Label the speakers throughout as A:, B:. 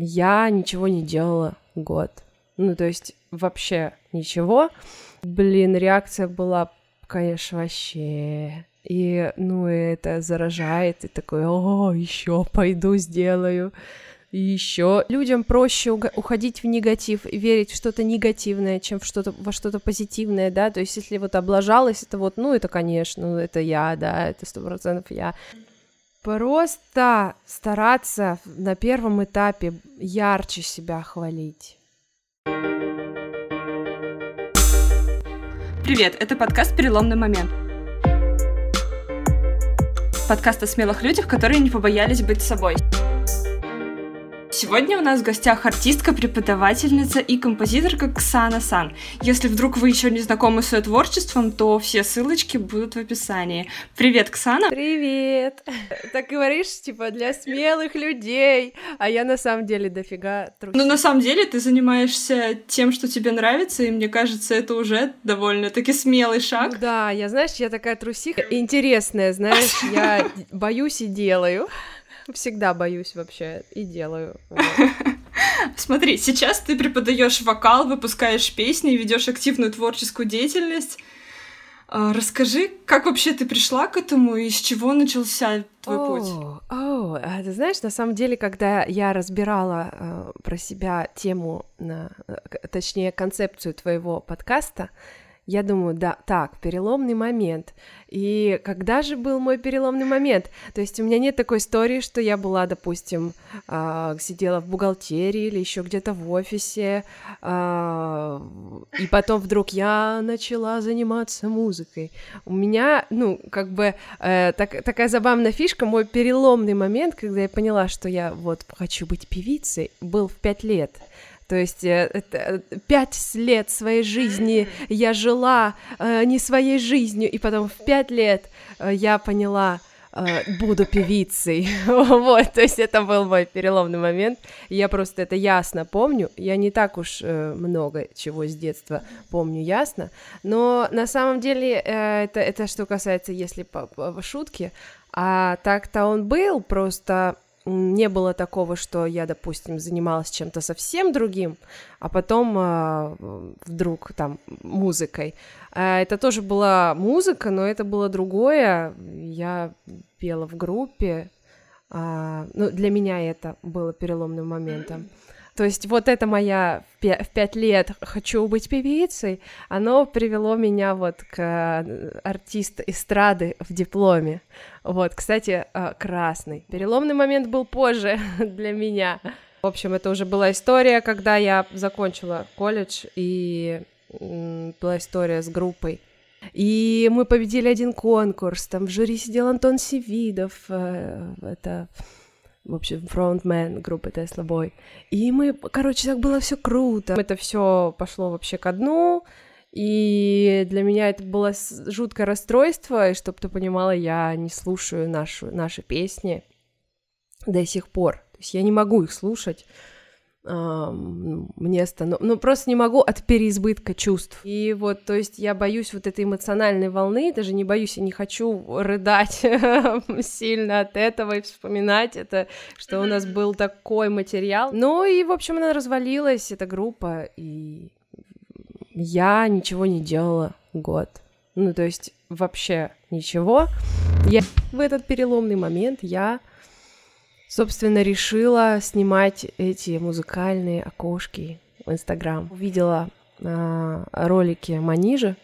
A: Я ничего не делала год. Ну, то есть вообще ничего. Блин, реакция была, конечно, вообще. И, ну, это заражает, и такой, о, еще пойду сделаю. И еще людям проще уходить в негатив и верить в что-то негативное, чем в что-то во что-то позитивное, да. То есть, если вот облажалась, это вот, ну, это, конечно, это я, да, это сто процентов я. Просто стараться на первом этапе ярче себя хвалить.
B: Привет, это подкаст «Переломный момент». Подкаст о смелых людях, которые не побоялись быть собой. Сегодня у нас в гостях артистка, преподавательница и композиторка Ксана Сан. Если вдруг вы еще не знакомы с ее творчеством, то все ссылочки будут в описании. Привет, Ксана!
A: Привет! Так говоришь, типа, для смелых людей, а я на самом деле дофига
B: трусиха. Ну, на самом деле, ты занимаешься тем, что тебе нравится, и мне кажется, это уже довольно-таки смелый шаг.
A: Да, я, знаешь, я такая трусиха интересная, знаешь, я боюсь и делаю. Всегда боюсь вообще и делаю.
B: Смотри, сейчас ты преподаешь вокал, выпускаешь песни, ведешь активную творческую деятельность. А, расскажи, как вообще ты пришла к этому и с чего начался твой oh, путь?
A: О, oh, ты знаешь, на самом деле, когда я разбирала э, про себя тему, э, точнее концепцию твоего подкаста, я думаю, да, так, переломный момент. И когда же был мой переломный момент? То есть у меня нет такой истории, что я была, допустим, э, сидела в бухгалтерии или еще где-то в офисе, э, и потом вдруг я начала заниматься музыкой. У меня, ну, как бы э, так, такая забавная фишка, мой переломный момент, когда я поняла, что я вот хочу быть певицей, был в пять лет. То есть э, это, пять лет своей жизни я жила э, не своей жизнью, и потом в пять лет э, я поняла, э, буду певицей. вот, то есть это был мой переломный момент. Я просто это ясно помню. Я не так уж э, много чего с детства помню ясно, но на самом деле э, это, это что касается, если по, по шутке, а так-то он был, просто не было такого, что я, допустим, занималась чем-то совсем другим, а потом э, вдруг там музыкой. Э, это тоже была музыка, но это было другое. Я пела в группе. Э, ну, для меня это было переломным моментом. То есть вот это моя в пять лет хочу быть певицей, оно привело меня вот к э, артист эстрады в дипломе. Вот, кстати, э, красный. Переломный момент был позже для меня. В общем, это уже была история, когда я закончила колледж, и была история с группой. И мы победили один конкурс, там в жюри сидел Антон Севидов, э, это в общем, фронтмен группы Tesla Boy. И мы, короче, так было все круто. Это все пошло вообще ко дну. И для меня это было жуткое расстройство, и чтобы ты понимала, я не слушаю нашу, наши песни до сих пор. То есть я не могу их слушать мне станов... ну просто не могу от переизбытка чувств. И вот, то есть я боюсь вот этой эмоциональной волны, даже не боюсь и не хочу рыдать сильно от этого и вспоминать это, что у нас был такой материал. Ну и, в общем, она развалилась, эта группа, и я ничего не делала год. Ну, то есть вообще ничего. Я в этот переломный момент я собственно, решила снимать эти музыкальные окошки в Инстаграм. Увидела э, ролики Манижа,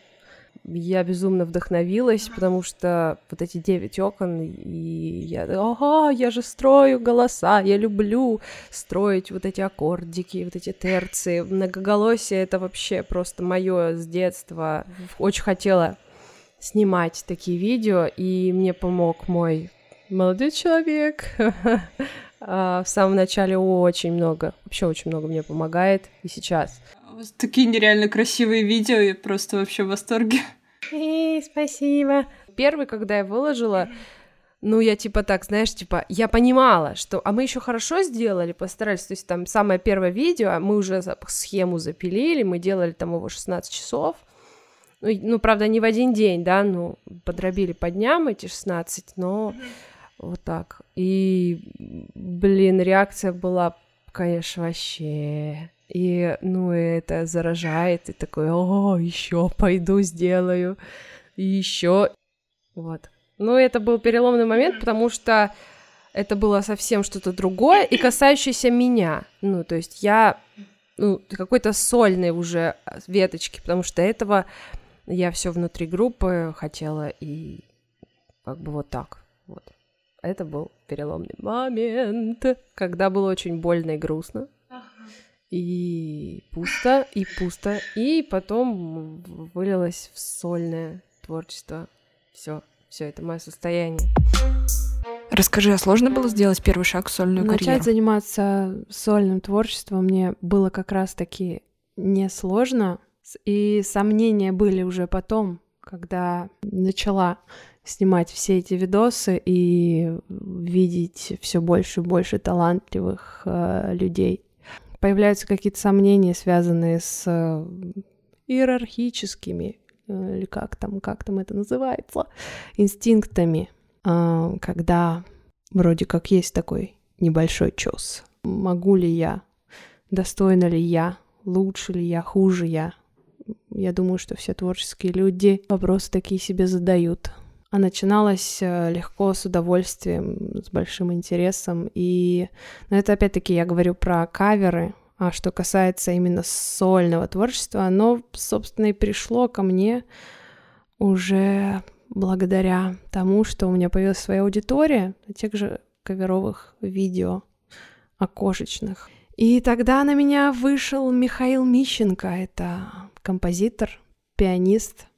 A: я безумно вдохновилась, потому что вот эти девять окон, и я, ага, я же строю голоса, я люблю строить вот эти аккордики, вот эти терции. Многоголосие — это вообще просто мое с детства. Очень хотела снимать такие видео, и мне помог мой молодой человек. А, в самом начале очень много, вообще очень много мне помогает и сейчас.
B: Такие нереально красивые видео, я просто вообще в восторге.
A: И спасибо. Первый, когда я выложила, ну, я типа так, знаешь, типа, я понимала, что, а мы еще хорошо сделали, постарались, то есть там самое первое видео, а мы уже схему запилили, мы делали там его 16 часов, ну, ну, правда, не в один день, да, ну, подробили по дням эти 16, но вот так. И, блин, реакция была конечно, вообще. И, ну, это заражает, и такой, о, еще пойду сделаю, еще. Вот. Ну, это был переломный момент, потому что это было совсем что-то другое и касающееся меня. Ну, то есть я ну, какой-то сольной уже веточки, потому что этого я все внутри группы хотела и как бы вот так вот. Это был переломный момент, когда было очень больно и грустно. И пусто, и пусто. И потом вылилось в сольное творчество. Все, все это мое состояние.
B: Расскажи, а сложно было сделать первый шаг в сольную
A: Начать
B: карьеру?
A: Начать заниматься сольным творчеством мне было как раз-таки несложно, и сомнения были уже потом, когда начала снимать все эти видосы и видеть все больше и больше талантливых э, людей. Появляются какие-то сомнения, связанные с э, иерархическими, э, или как там, как там это называется, инстинктами, э, когда вроде как есть такой небольшой чес. Могу ли я, достойна ли я, лучше ли я, хуже я, я думаю, что все творческие люди вопросы такие себе задают. А начиналось э, легко, с удовольствием, с большим интересом. И но это опять-таки я говорю про каверы, а что касается именно сольного творчества, оно, собственно, и пришло ко мне уже благодаря тому, что у меня появилась своя аудитория тех же каверовых видео окошечных. И тогда на меня вышел Михаил Мищенко, это композитор, пианист,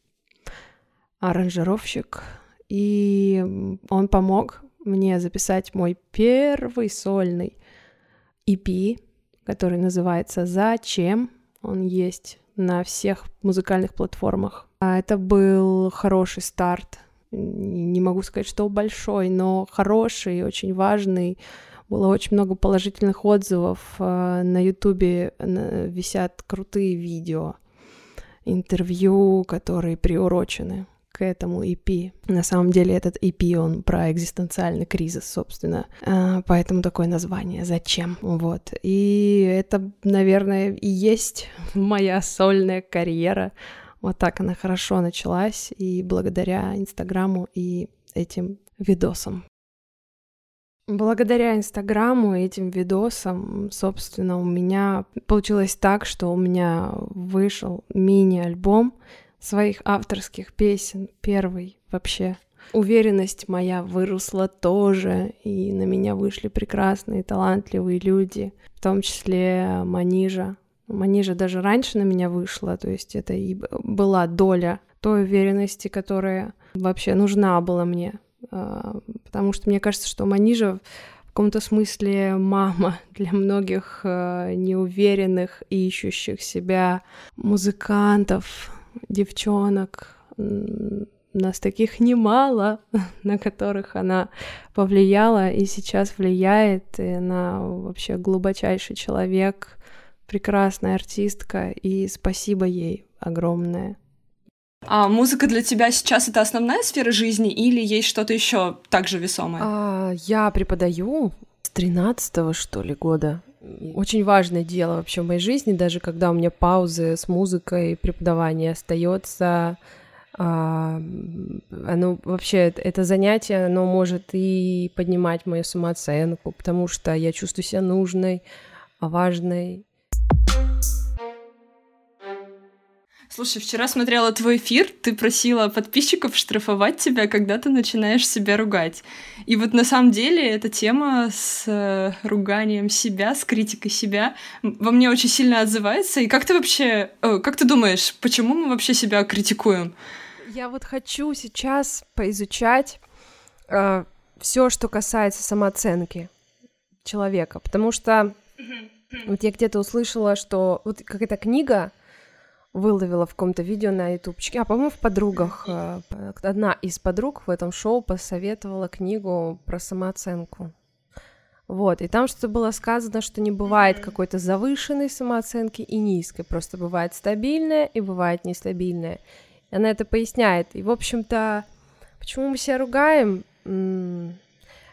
A: аранжировщик, и он помог мне записать мой первый сольный EP, который называется «Зачем?». Он есть на всех музыкальных платформах. А это был хороший старт. Не могу сказать, что большой, но хороший, очень важный. Было очень много положительных отзывов. А, на Ютубе висят крутые видео интервью, которые приурочены к этому EP. На самом деле этот EP, он про экзистенциальный кризис, собственно. А, поэтому такое название «Зачем?». Вот. И это, наверное, и есть моя сольная карьера. Вот так она хорошо началась, и благодаря Инстаграму и этим видосам. Благодаря Инстаграму и этим видосам, собственно, у меня получилось так, что у меня вышел мини-альбом своих авторских песен, первый вообще. Уверенность моя выросла тоже, и на меня вышли прекрасные, талантливые люди, в том числе Манижа. Манижа даже раньше на меня вышла, то есть это и была доля той уверенности, которая вообще нужна была мне а, потому что мне кажется, что Манижа в каком-то смысле мама для многих а, неуверенных, ищущих себя музыкантов, девчонок. Нас таких немало, на которых она повлияла и сейчас влияет. И она вообще глубочайший человек, прекрасная артистка, и спасибо ей огромное.
B: А музыка для тебя сейчас это основная сфера жизни или есть что-то еще также весомое?
A: А, я преподаю с 13 что ли года. Очень важное дело вообще в моей жизни, даже когда у меня паузы с музыкой, преподавание остается. А, оно вообще это занятие, оно может и поднимать мою самооценку, потому что я чувствую себя нужной, важной,
B: Слушай, вчера смотрела твой эфир, ты просила подписчиков штрафовать тебя, когда ты начинаешь себя ругать. И вот на самом деле эта тема с э, руганием себя, с критикой себя во мне очень сильно отзывается. И как ты вообще, э, как ты думаешь, почему мы вообще себя критикуем?
A: Я вот хочу сейчас поизучать э, все, что касается самооценки человека, потому что вот я где-то услышала, что вот какая-то книга выловила в каком-то видео на ютубчике, а, по-моему, в подругах. Э, одна из подруг в этом шоу посоветовала книгу про самооценку. Вот, и там что-то было сказано, что не бывает какой-то завышенной самооценки и низкой, просто бывает стабильная и бывает нестабильная. И она это поясняет. И, в общем-то, почему мы себя ругаем?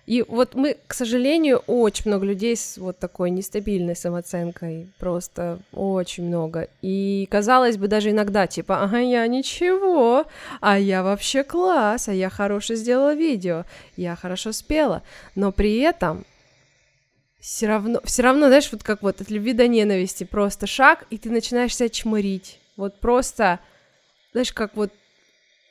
A: И вот мы, к сожалению, очень много людей с вот такой нестабильной самооценкой, просто очень много. И казалось бы, даже иногда, типа, ага, я ничего, а я вообще класс, а я хорошо сделала видео, я хорошо спела. Но при этом все равно, все равно, знаешь, вот как вот от любви до ненависти просто шаг, и ты начинаешь себя чморить. Вот просто, знаешь, как вот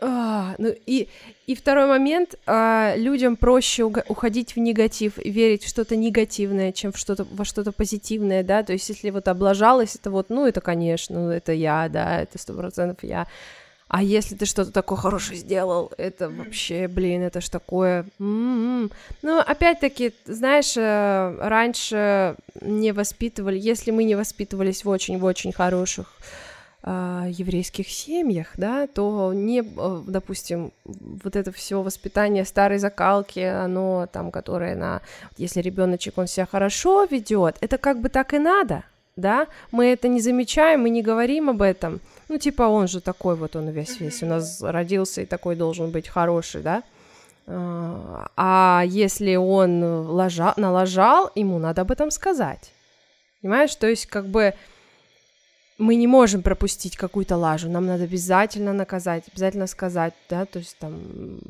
A: а, ну и, и второй момент, а, людям проще уходить в негатив и верить в что-то негативное, чем в что-то, во что-то позитивное, да, то есть если вот облажалась, это вот, ну, это, конечно, это я, да, это сто процентов я, а если ты что-то такое хорошее сделал, это вообще, блин, это ж такое. М-м-м. Ну, опять-таки, знаешь, э, раньше не воспитывали, если мы не воспитывались в очень-очень хороших э, еврейских семьях, да, то не, э, допустим, вот это все воспитание старой закалки, оно там, которое на, если ребеночек он себя хорошо ведет, это как бы так и надо, да, мы это не замечаем, мы не говорим об этом, ну типа он же такой вот он весь весь у нас родился и такой должен быть хороший, да, а, а если он ложа, налажал, ему надо об этом сказать. Понимаешь? То есть, как бы мы не можем пропустить какую-то лажу, нам надо обязательно наказать, обязательно сказать, да, то есть там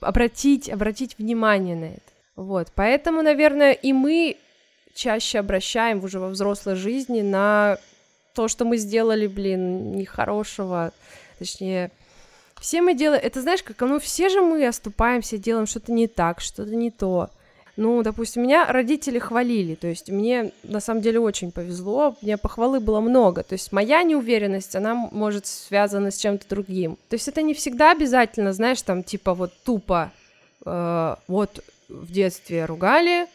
A: обратить, обратить внимание на это. Вот, поэтому, наверное, и мы чаще обращаем уже во взрослой жизни на то, что мы сделали, блин, нехорошего, точнее, все мы делаем, это знаешь, как, ну, все же мы оступаемся, делаем что-то не так, что-то не то. Ну, допустим, меня родители хвалили, то есть мне на самом деле очень повезло, мне похвалы было много, то есть моя неуверенность, она может связана с чем-то другим. То есть это не всегда обязательно, знаешь, там типа вот тупо, э, вот в детстве ругали,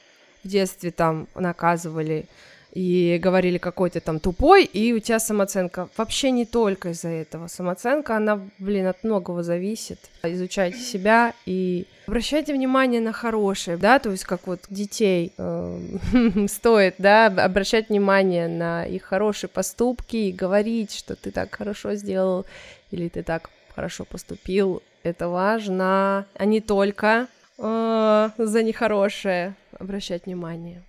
A: в детстве там наказывали, и говорили какой то там тупой, и у тебя самооценка. Вообще не только из-за этого. Самооценка, она, блин, от многого зависит. Изучайте себя и обращайте внимание на хорошее, да, то есть как вот детей э, стоит, да, обращать внимание на их хорошие поступки и говорить, что ты так хорошо сделал или ты так хорошо поступил. Это важно, а не только э, за нехорошее обращать внимание.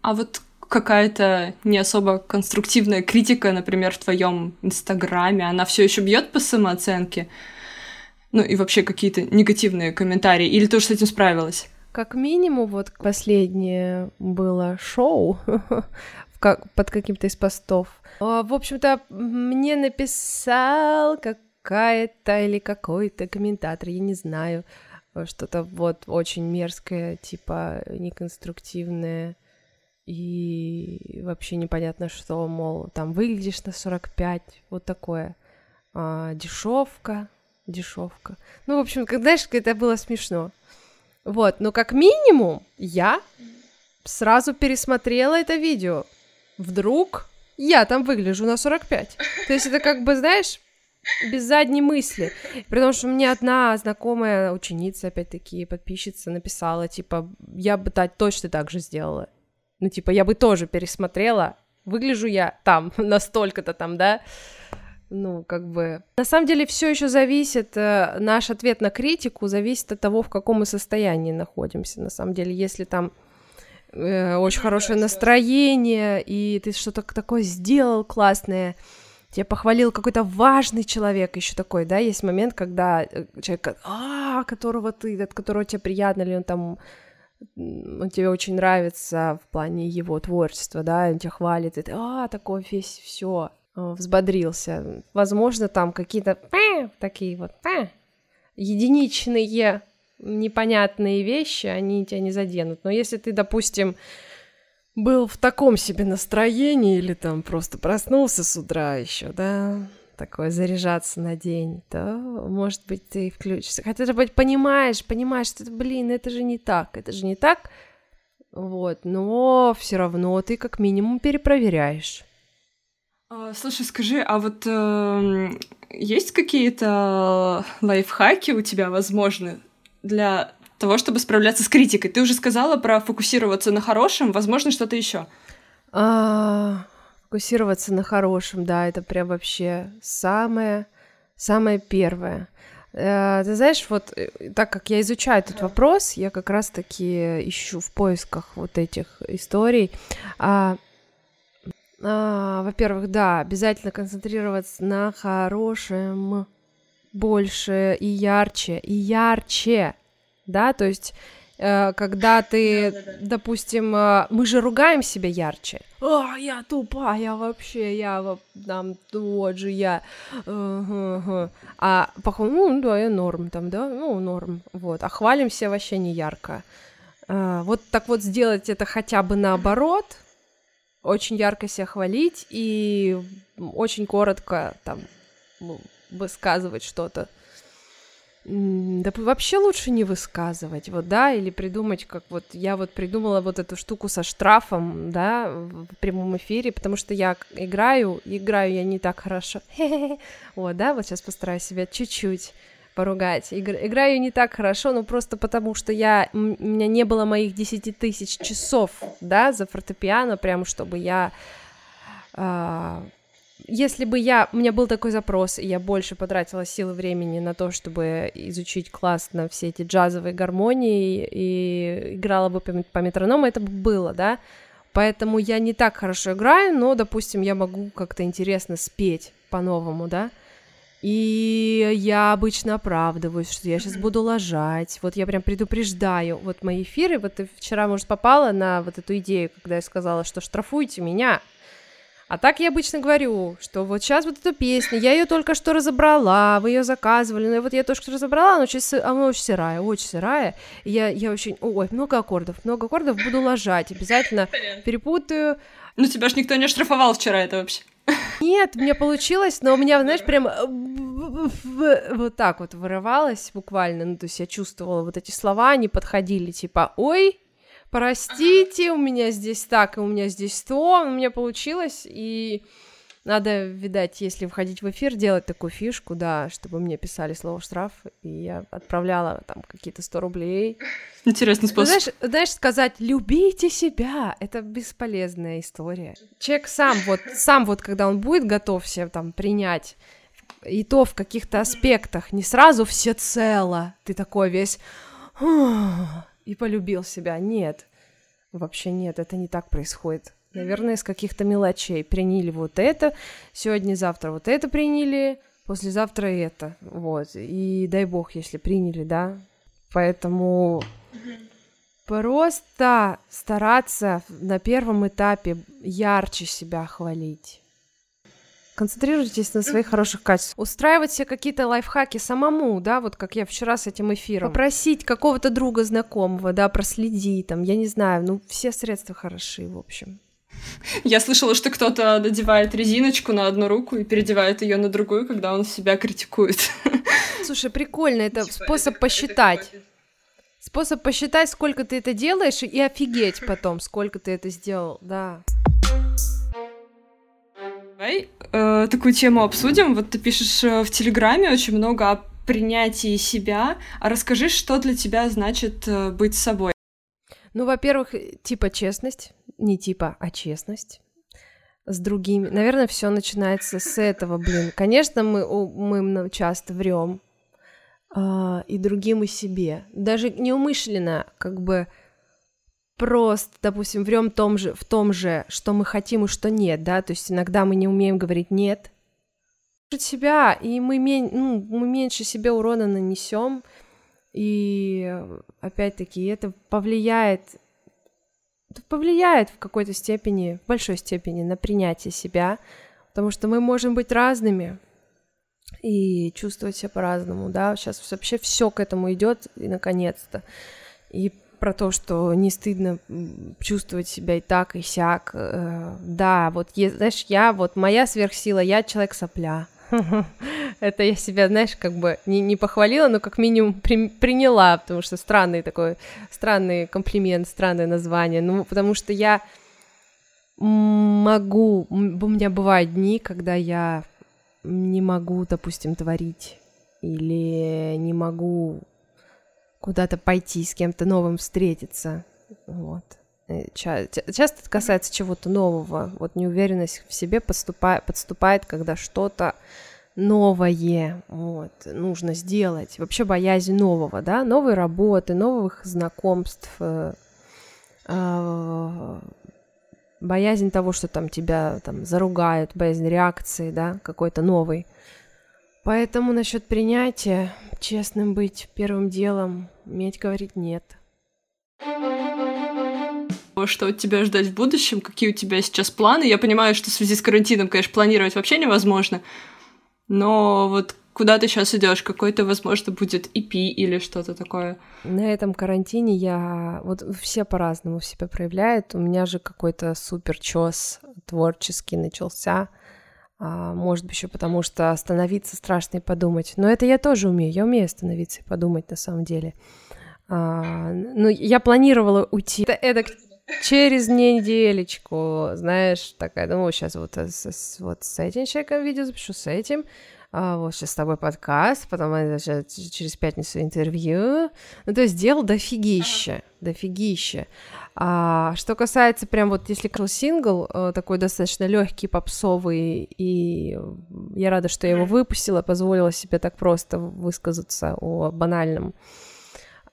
B: А вот какая-то не особо конструктивная критика, например, в твоем инстаграме, она все еще бьет по самооценке? Ну и вообще какие-то негативные комментарии? Или ты уже с этим справилась?
A: Как минимум, вот последнее было шоу под каким-то из постов. А, в общем-то, мне написал какая-то или какой-то комментатор, я не знаю, что-то вот очень мерзкое, типа неконструктивное и вообще непонятно что, мол, там выглядишь на 45, вот такое. А, дешевка, дешевка. Ну, в общем, как, знаешь, это было смешно. Вот, но как минимум я сразу пересмотрела это видео. Вдруг я там выгляжу на 45. То есть это как бы, знаешь, без задней мысли. При том, что мне одна знакомая ученица, опять-таки, подписчица, написала, типа, я бы точно так же сделала. Ну, типа, я бы тоже пересмотрела, выгляжу я там, настолько-то там, да, ну, как бы... На самом деле все еще зависит, э, наш ответ на критику зависит от того, в каком мы состоянии находимся. На самом деле, если там э, очень хорошее настроение, и ты что-то такое сделал классное, тебя похвалил какой-то важный человек еще такой, да, есть момент, когда э, человек, а, которого ты, от которого тебе приятно, или он там он тебе очень нравится в плане его творчества, да, он тебя хвалит, и ты, а, такой весь все взбодрился. Возможно, там какие-то такие вот единичные непонятные вещи, они тебя не заденут. Но если ты, допустим, был в таком себе настроении или там просто проснулся с утра еще, да, такое заряжаться на день, то, может быть, ты включишься. Хотя ты понимаешь, понимаешь, что, блин, это же не так, это же не так, вот, но все равно ты как минимум перепроверяешь.
B: А, слушай, скажи, а вот э, есть какие-то лайфхаки у тебя, возможно, для того, чтобы справляться с критикой? Ты уже сказала про фокусироваться на хорошем, возможно, что-то еще.
A: А, фокусироваться на хорошем, да, это прям вообще самое, самое первое. Э, ты знаешь, вот э, так как я изучаю этот вопрос, я как раз-таки ищу в поисках вот этих историй. А, а, во-первых, да, обязательно концентрироваться на хорошем больше и ярче, и ярче, да, то есть когда ты, да, да, да. допустим, э, мы же ругаем себя ярче. А, я тупая вообще, я там вот же я. А по-моему, ну да, я норм там, да, ну норм, вот. А хвалимся вообще не ярко. А, вот так вот сделать это хотя бы наоборот, очень ярко себя хвалить и очень коротко там высказывать что-то да вообще лучше не высказывать, вот, да, или придумать, как вот я вот придумала вот эту штуку со штрафом, да, в прямом эфире, потому что я играю, играю я не так хорошо, вот, да, вот сейчас постараюсь себя чуть-чуть поругать. Игр, играю не так хорошо, но просто потому, что я, у меня не было моих 10 тысяч часов, да, за фортепиано, прям чтобы я а, если бы я, у меня был такой запрос, и я больше потратила силы времени на то, чтобы изучить классно все эти джазовые гармонии и играла бы по, метроному, это бы было, да. Поэтому я не так хорошо играю, но, допустим, я могу как-то интересно спеть по-новому, да. И я обычно оправдываюсь, что я сейчас буду ложать. Вот я прям предупреждаю. Вот мои эфиры, вот ты вчера, может, попала на вот эту идею, когда я сказала, что штрафуйте меня. А так я обычно говорю, что вот сейчас вот эта песня, я ее только что разобрала, вы ее заказывали, но вот я только что разобрала, она очень, она очень сырая, очень сырая. И я, я очень, ой, много аккордов, много аккордов буду ложать, обязательно перепутаю.
B: Ну тебя ж никто не штрафовал вчера это вообще.
A: Нет, мне получилось, но у меня, знаешь, прям вот так вот вырывалось буквально, ну, то есть я чувствовала вот эти слова, они подходили, типа, ой, простите, у меня здесь так, и у меня здесь то, у меня получилось, и надо, видать, если входить в эфир, делать такую фишку, да, чтобы мне писали слово штраф, и я отправляла там какие-то 100 рублей.
B: Интересный способ.
A: Знаешь, знаешь, сказать «любите себя» — это бесполезная история. Человек сам вот, сам вот, когда он будет готов себя там принять, и то в каких-то аспектах, не сразу все цело, ты такой весь и полюбил себя. Нет, вообще нет, это не так происходит. Наверное, из каких-то мелочей. Приняли вот это, сегодня-завтра вот это приняли, послезавтра это. Вот. И дай бог, если приняли, да. Поэтому просто стараться на первом этапе ярче себя хвалить. Концентрируйтесь на своих хороших качествах. Устраивать себе какие-то лайфхаки самому, да, вот как я вчера с этим эфиром. Попросить какого-то друга знакомого, да, проследи, там, я не знаю, ну, все средства хороши, в общем.
B: Я слышала, что кто-то надевает резиночку на одну руку и переодевает ее на другую, когда он себя критикует.
A: Слушай, прикольно, это типа, способ это, посчитать. Это способ посчитать, сколько ты это делаешь, и офигеть потом, сколько ты это сделал, да.
B: Давай э, такую тему обсудим. Вот ты пишешь э, в Телеграме очень много о принятии себя. А расскажи, что для тебя значит э, быть собой?
A: Ну, во-первых, типа честность, не типа, а честность с другими. Наверное, все начинается с этого, блин. Конечно, мы, мы часто врем э, и другим и себе. Даже неумышленно, как бы просто, допустим, врем том же, в том же, что мы хотим и что нет, да, то есть иногда мы не умеем говорить нет себя, и мы, мен... ну, мы меньше себе урона нанесем, и опять-таки это повлияет, повлияет в какой-то степени, в большой степени на принятие себя, потому что мы можем быть разными и чувствовать себя по-разному, да, сейчас вообще все к этому идет, и наконец-то. И про то, что не стыдно чувствовать себя и так, и сяк. Э, да, вот, знаешь, я, вот моя сверхсила, я человек сопля. Это я себя, знаешь, как бы не, не похвалила, но как минимум при, приняла, потому что странный такой, странный комплимент, странное название. Ну, потому что я могу, у меня бывают дни, когда я не могу, допустим, творить или не могу куда-то пойти, с кем-то новым встретиться. Вот. Э, часто это касается чего-то нового. Вот неуверенность в себе подступает, подступает, когда что-то новое, вот, нужно сделать. Вообще боязнь нового, да, новой работы, новых знакомств, э, э, боязнь того, что там тебя там заругают, боязнь реакции, да, какой-то новый. Поэтому насчет принятия, честным быть первым делом, уметь говорить нет.
B: Что от тебя ждать в будущем, какие у тебя сейчас планы? Я понимаю, что в связи с карантином, конечно, планировать вообще невозможно, но вот куда ты сейчас идешь? Какой-то, возможно, будет EP или что-то такое?
A: На этом карантине я... Вот все по-разному себя проявляют. У меня же какой-то супер чес творческий начался. А, может быть, еще потому что остановиться страшно и подумать. Но это я тоже умею. Я умею остановиться и подумать на самом деле. А, ну, я планировала уйти. Это, это через неделечку, знаешь, такая, думаю, сейчас вот с, вот с этим человеком видео запишу, с этим, вот сейчас с тобой подкаст, потом через пятницу интервью. Ну, то есть дел дофигища, дофигища. А, что касается прям вот, если крыл сингл, э, такой достаточно легкий, попсовый, и я рада, что я его выпустила, позволила себе так просто высказаться о банальном.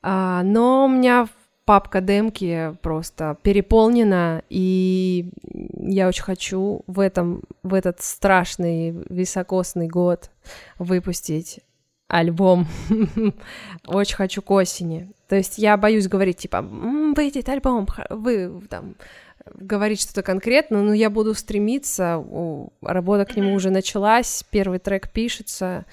A: А, но у меня папка демки просто переполнена, и я очень хочу в этом, в этот страшный високосный год выпустить альбом. очень хочу к осени. То есть я боюсь говорить, типа, выйдет альбом, вы там говорить что-то конкретно, но я буду стремиться, работа к нему уже началась, первый трек пишется,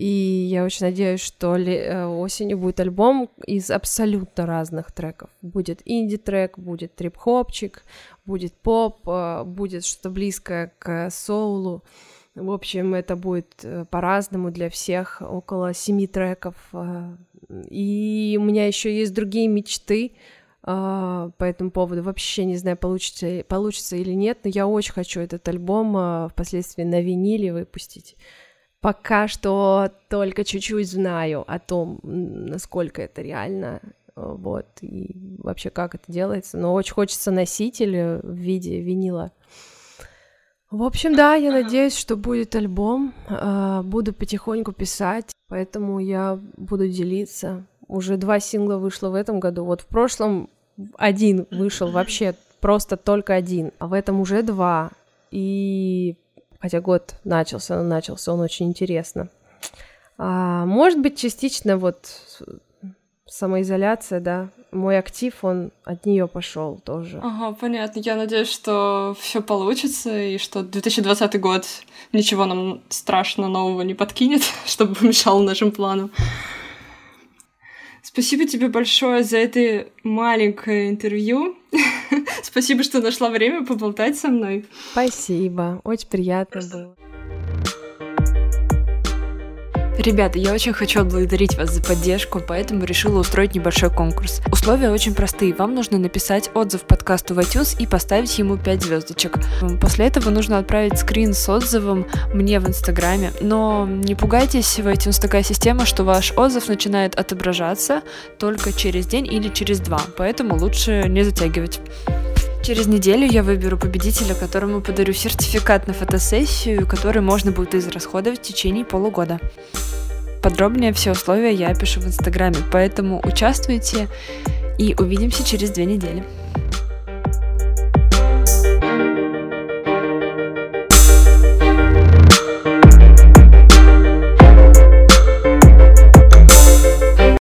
A: и я очень надеюсь, что э, осенью будет альбом из абсолютно разных треков. Будет инди-трек, будет трип-хопчик, будет поп, э, будет что-то близкое к соулу. В общем, это будет э, по-разному для всех, около семи треков. И у меня еще есть другие мечты по этому поводу. Вообще не знаю, получится, получится или нет, но я очень хочу этот альбом впоследствии на виниле выпустить пока что только чуть-чуть знаю о том, насколько это реально, э, вот, и вообще как это делается, но очень хочется носитель в виде винила. В общем, да, я надеюсь, что будет альбом, э, буду потихоньку писать, поэтому я буду делиться. Уже два сингла вышло в этом году, вот в прошлом один вышел вообще, просто только один, а в этом уже два, и хотя год начался, но начался он очень интересно. А, может быть, частично вот самоизоляция, да, мой актив, он от нее пошел тоже.
B: Ага, понятно. Я надеюсь, что все получится, и что 2020 год ничего нам страшно нового не подкинет, чтобы помешал нашим планам. Спасибо тебе большое за это маленькое интервью. Спасибо, что нашла время поболтать со мной.
A: Спасибо, очень приятно было.
B: Ребята, я очень хочу отблагодарить вас за поддержку, поэтому решила устроить небольшой конкурс. Условия очень простые. Вам нужно написать отзыв подкасту в iTunes и поставить ему 5 звездочек. После этого нужно отправить скрин с отзывом мне в Инстаграме. Но не пугайтесь, в iTunes такая система, что ваш отзыв начинает отображаться только через день или через два, поэтому лучше не затягивать. Через неделю я выберу победителя, которому подарю сертификат на фотосессию, который можно будет израсходовать в течение полугода. Подробнее все условия я пишу в Инстаграме, поэтому участвуйте и увидимся через две недели.